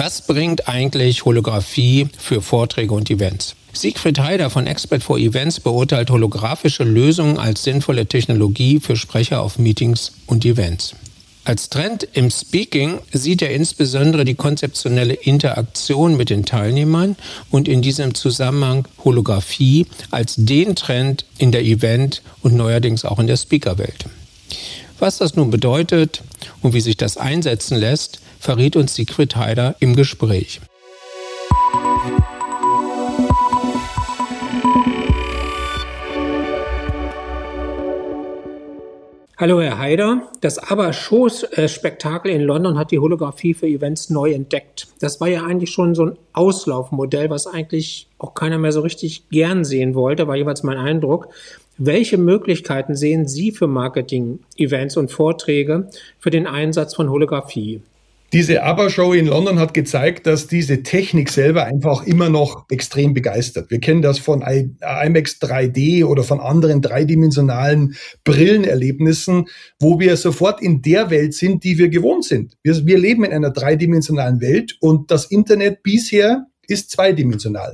Was bringt eigentlich Holographie für Vorträge und Events? Siegfried Heider von Expert for Events beurteilt holographische Lösungen als sinnvolle Technologie für Sprecher auf Meetings und Events. Als Trend im Speaking sieht er insbesondere die konzeptionelle Interaktion mit den Teilnehmern und in diesem Zusammenhang Holographie als den Trend in der Event- und neuerdings auch in der Speakerwelt. Was das nun bedeutet und wie sich das einsetzen lässt, verriet uns Sigrid Heider im Gespräch. Hallo Herr Heider, das Aber-Shows-Spektakel in London hat die Holographie für Events neu entdeckt. Das war ja eigentlich schon so ein Auslaufmodell, was eigentlich auch keiner mehr so richtig gern sehen wollte, war jeweils mein Eindruck. Welche Möglichkeiten sehen Sie für Marketing, Events und Vorträge für den Einsatz von Holographie? Diese ABBA-Show in London hat gezeigt, dass diese Technik selber einfach immer noch extrem begeistert. Wir kennen das von IMAX 3D oder von anderen dreidimensionalen Brillenerlebnissen, wo wir sofort in der Welt sind, die wir gewohnt sind. Wir, wir leben in einer dreidimensionalen Welt und das Internet bisher ist zweidimensional.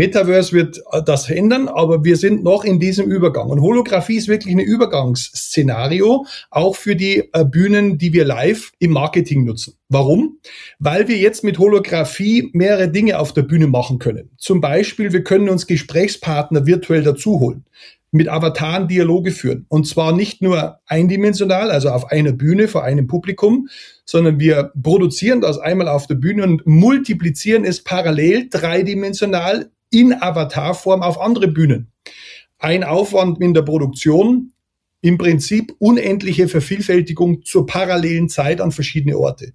Metaverse wird äh, das ändern, aber wir sind noch in diesem Übergang. Und Holographie ist wirklich ein Übergangsszenario, auch für die äh, Bühnen, die wir live im Marketing nutzen. Warum? Weil wir jetzt mit Holographie mehrere Dinge auf der Bühne machen können. Zum Beispiel, wir können uns Gesprächspartner virtuell dazuholen mit Avataren Dialoge führen. Und zwar nicht nur eindimensional, also auf einer Bühne vor einem Publikum, sondern wir produzieren das einmal auf der Bühne und multiplizieren es parallel dreidimensional in Avatarform auf andere Bühnen. Ein Aufwand in der Produktion, im Prinzip unendliche Vervielfältigung zur parallelen Zeit an verschiedene Orte.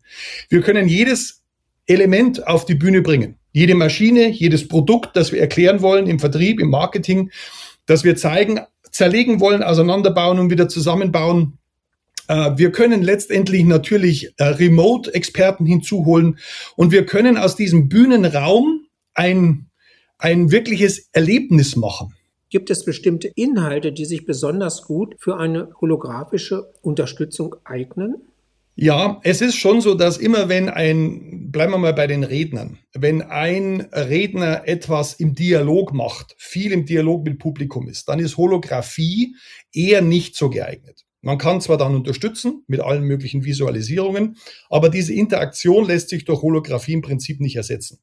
Wir können jedes Element auf die Bühne bringen. Jede Maschine, jedes Produkt, das wir erklären wollen im Vertrieb, im Marketing, das wir zeigen, zerlegen wollen, auseinanderbauen und wieder zusammenbauen. Äh, wir können letztendlich natürlich äh, Remote-Experten hinzuholen und wir können aus diesem Bühnenraum ein ein wirkliches Erlebnis machen. Gibt es bestimmte Inhalte, die sich besonders gut für eine holographische Unterstützung eignen? Ja, es ist schon so, dass immer wenn ein, bleiben wir mal bei den Rednern, wenn ein Redner etwas im Dialog macht, viel im Dialog mit Publikum ist, dann ist Holographie eher nicht so geeignet. Man kann zwar dann unterstützen mit allen möglichen Visualisierungen, aber diese Interaktion lässt sich durch Holographie im Prinzip nicht ersetzen.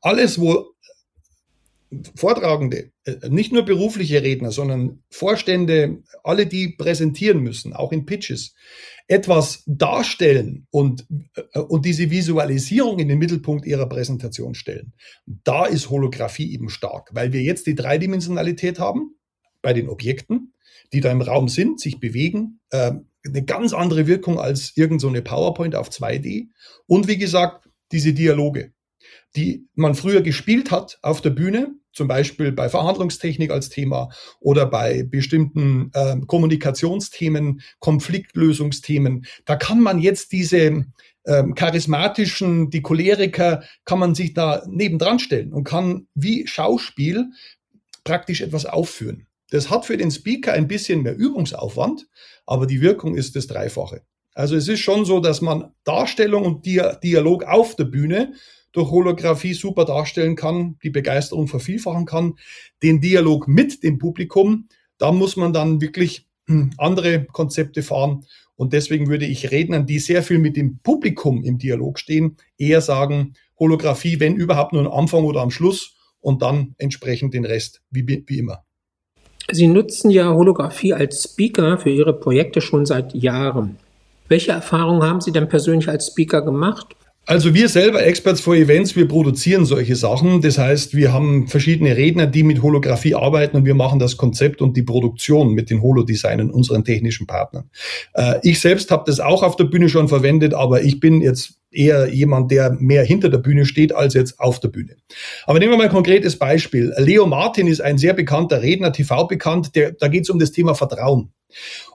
Alles, wo Vortragende, äh, nicht nur berufliche Redner, sondern Vorstände, alle, die präsentieren müssen, auch in Pitches, etwas darstellen und, äh, und diese Visualisierung in den Mittelpunkt ihrer Präsentation stellen. Da ist Holographie eben stark, weil wir jetzt die Dreidimensionalität haben bei den Objekten, die da im Raum sind, sich bewegen, äh, eine ganz andere Wirkung als irgendeine so PowerPoint auf 2D. Und wie gesagt, diese Dialoge die man früher gespielt hat auf der Bühne, zum Beispiel bei Verhandlungstechnik als Thema oder bei bestimmten äh, Kommunikationsthemen, Konfliktlösungsthemen. Da kann man jetzt diese ähm, charismatischen, die Choleriker, kann man sich da nebendran stellen und kann wie Schauspiel praktisch etwas aufführen. Das hat für den Speaker ein bisschen mehr Übungsaufwand, aber die Wirkung ist das Dreifache. Also es ist schon so, dass man Darstellung und Dialog auf der Bühne durch Holographie super darstellen kann, die Begeisterung vervielfachen kann, den Dialog mit dem Publikum, da muss man dann wirklich hm, andere Konzepte fahren. Und deswegen würde ich Rednern, die sehr viel mit dem Publikum im Dialog stehen, eher sagen, Holographie, wenn überhaupt nur am Anfang oder am Schluss und dann entsprechend den Rest, wie, wie immer. Sie nutzen ja Holographie als Speaker für Ihre Projekte schon seit Jahren. Welche Erfahrungen haben Sie denn persönlich als Speaker gemacht also wir selber, Experts for Events, wir produzieren solche Sachen. Das heißt, wir haben verschiedene Redner, die mit Holographie arbeiten und wir machen das Konzept und die Produktion mit den Holodesignern, unseren technischen Partnern. Äh, ich selbst habe das auch auf der Bühne schon verwendet, aber ich bin jetzt eher jemand, der mehr hinter der Bühne steht als jetzt auf der Bühne. Aber nehmen wir mal ein konkretes Beispiel. Leo Martin ist ein sehr bekannter Redner, TV bekannt, der, da geht es um das Thema Vertrauen.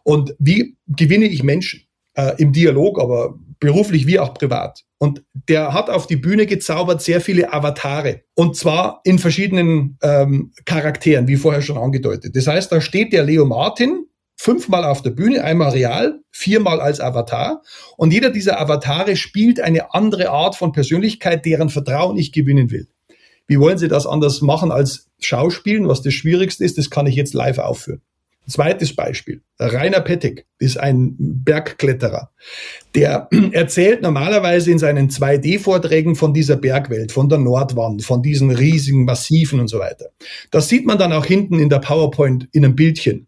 Und wie gewinne ich Menschen? Äh, im Dialog, aber beruflich wie auch privat. Und der hat auf die Bühne gezaubert sehr viele Avatare. Und zwar in verschiedenen ähm, Charakteren, wie vorher schon angedeutet. Das heißt, da steht der Leo Martin fünfmal auf der Bühne, einmal real, viermal als Avatar. Und jeder dieser Avatare spielt eine andere Art von Persönlichkeit, deren Vertrauen ich gewinnen will. Wie wollen Sie das anders machen als Schauspielen, was das Schwierigste ist? Das kann ich jetzt live aufführen. Zweites Beispiel. Rainer Pettig ist ein Bergkletterer. Der erzählt normalerweise in seinen 2D-Vorträgen von dieser Bergwelt, von der Nordwand, von diesen riesigen Massiven und so weiter. Das sieht man dann auch hinten in der PowerPoint in einem Bildchen.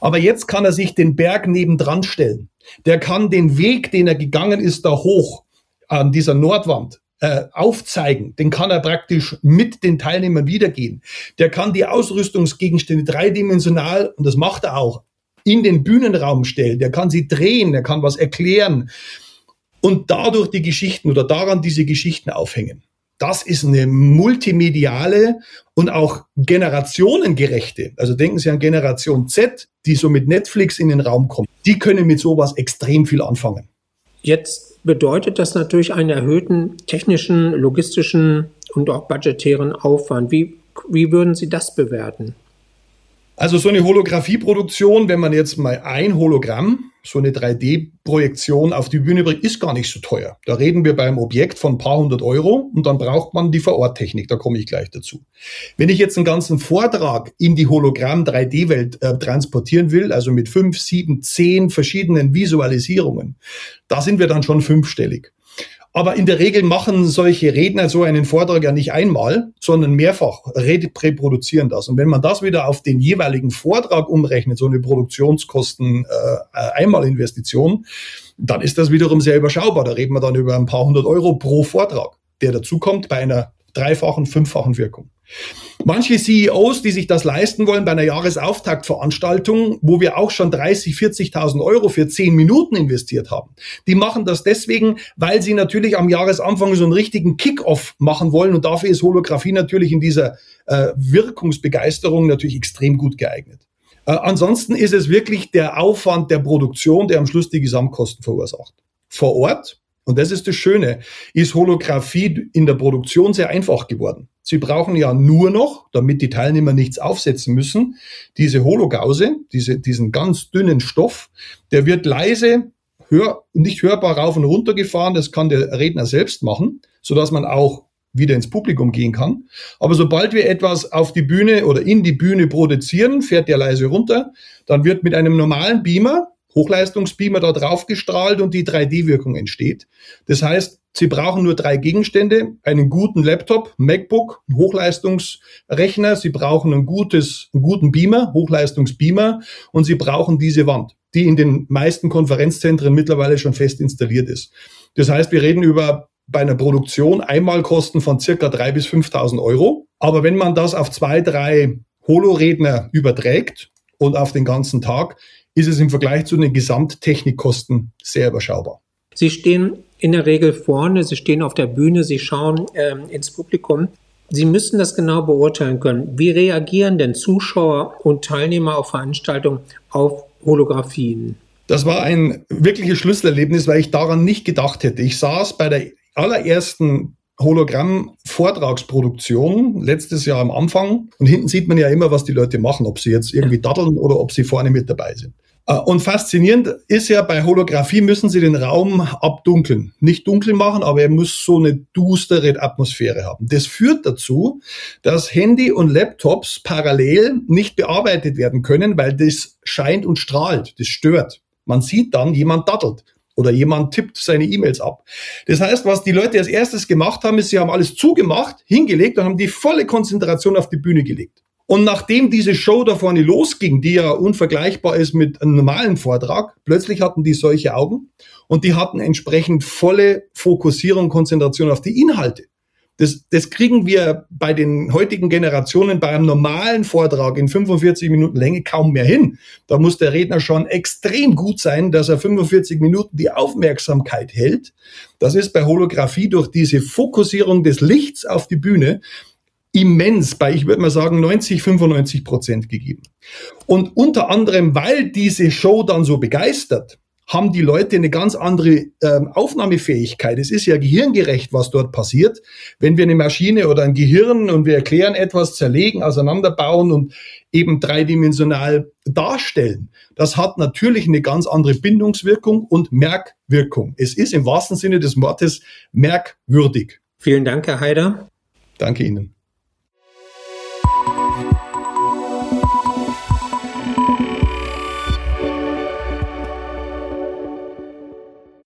Aber jetzt kann er sich den Berg nebendran stellen. Der kann den Weg, den er gegangen ist, da hoch an dieser Nordwand äh, aufzeigen. Den kann er praktisch mit den Teilnehmern wiedergehen. Der kann die Ausrüstungsgegenstände dreidimensional, und das macht er auch, in den Bühnenraum stellen. Der kann sie drehen, der kann was erklären und dadurch die Geschichten oder daran diese Geschichten aufhängen. Das ist eine multimediale und auch generationengerechte. Also denken Sie an Generation Z, die so mit Netflix in den Raum kommt. Die können mit sowas extrem viel anfangen. Jetzt bedeutet das natürlich einen erhöhten technischen, logistischen und auch budgetären Aufwand. Wie, wie würden Sie das bewerten? Also so eine Holographieproduktion, wenn man jetzt mal ein Hologramm, so eine 3D-Projektion auf die Bühne bringt, ist gar nicht so teuer. Da reden wir beim Objekt von ein paar hundert Euro und dann braucht man die Vororttechnik, da komme ich gleich dazu. Wenn ich jetzt einen ganzen Vortrag in die Hologramm-3D-Welt äh, transportieren will, also mit fünf, sieben, zehn verschiedenen Visualisierungen, da sind wir dann schon fünfstellig. Aber in der Regel machen solche Redner so einen Vortrag ja nicht einmal, sondern mehrfach reproduzieren das. Und wenn man das wieder auf den jeweiligen Vortrag umrechnet, so eine Produktionskosten äh, Einmalinvestition, dann ist das wiederum sehr überschaubar. Da reden wir dann über ein paar hundert Euro pro Vortrag, der dazukommt bei einer dreifachen, fünffachen Wirkung. Manche CEOs, die sich das leisten wollen bei einer Jahresauftaktveranstaltung, wo wir auch schon 30, 40.000 Euro für 10 Minuten investiert haben, die machen das deswegen, weil sie natürlich am Jahresanfang so einen richtigen Kick-off machen wollen und dafür ist Holographie natürlich in dieser äh, Wirkungsbegeisterung natürlich extrem gut geeignet. Äh, ansonsten ist es wirklich der Aufwand der Produktion, der am Schluss die Gesamtkosten verursacht. Vor Ort und das ist das Schöne, ist Holographie in der Produktion sehr einfach geworden. Sie brauchen ja nur noch, damit die Teilnehmer nichts aufsetzen müssen, diese Hologause, diese, diesen ganz dünnen Stoff, der wird leise, hör, nicht hörbar rauf und runter gefahren, das kann der Redner selbst machen, so dass man auch wieder ins Publikum gehen kann. Aber sobald wir etwas auf die Bühne oder in die Bühne produzieren, fährt der leise runter, dann wird mit einem normalen Beamer Hochleistungsbeamer da drauf gestrahlt und die 3D-Wirkung entsteht. Das heißt, Sie brauchen nur drei Gegenstände, einen guten Laptop, MacBook, Hochleistungsrechner, Sie brauchen ein gutes, einen guten Beamer, Hochleistungsbeamer und Sie brauchen diese Wand, die in den meisten Konferenzzentren mittlerweile schon fest installiert ist. Das heißt, wir reden über bei einer Produktion Einmalkosten von circa 3.000 bis 5.000 Euro. Aber wenn man das auf zwei, drei Holoredner überträgt und auf den ganzen Tag, ist es im Vergleich zu den Gesamttechnikkosten sehr überschaubar. Sie stehen in der Regel vorne, Sie stehen auf der Bühne, Sie schauen ähm, ins Publikum. Sie müssen das genau beurteilen können. Wie reagieren denn Zuschauer und Teilnehmer auf Veranstaltungen auf Holographien? Das war ein wirkliches Schlüsselerlebnis, weil ich daran nicht gedacht hätte. Ich saß bei der allerersten Hologramm-Vortragsproduktion letztes Jahr am Anfang und hinten sieht man ja immer, was die Leute machen, ob sie jetzt irgendwie daddeln oder ob sie vorne mit dabei sind. Äh, und faszinierend ist ja, bei Holographie müssen Sie den Raum abdunkeln. Nicht dunkel machen, aber er muss so eine düstere Atmosphäre haben. Das führt dazu, dass Handy und Laptops parallel nicht bearbeitet werden können, weil das scheint und strahlt. Das stört. Man sieht dann, jemand daddelt oder jemand tippt seine E-Mails ab. Das heißt, was die Leute als erstes gemacht haben, ist, sie haben alles zugemacht, hingelegt und haben die volle Konzentration auf die Bühne gelegt. Und nachdem diese Show da vorne losging, die ja unvergleichbar ist mit einem normalen Vortrag, plötzlich hatten die solche Augen und die hatten entsprechend volle Fokussierung, Konzentration auf die Inhalte. Das, das kriegen wir bei den heutigen Generationen bei einem normalen Vortrag in 45 Minuten Länge kaum mehr hin. Da muss der Redner schon extrem gut sein, dass er 45 Minuten die Aufmerksamkeit hält. Das ist bei Holographie durch diese Fokussierung des Lichts auf die Bühne immens bei, ich würde mal sagen, 90, 95 Prozent gegeben. Und unter anderem, weil diese Show dann so begeistert, haben die Leute eine ganz andere ähm, Aufnahmefähigkeit. Es ist ja gehirngerecht, was dort passiert. Wenn wir eine Maschine oder ein Gehirn und wir erklären etwas, zerlegen, auseinanderbauen und eben dreidimensional darstellen, das hat natürlich eine ganz andere Bindungswirkung und Merkwirkung. Es ist im wahrsten Sinne des Wortes merkwürdig. Vielen Dank, Herr Haider. Danke Ihnen.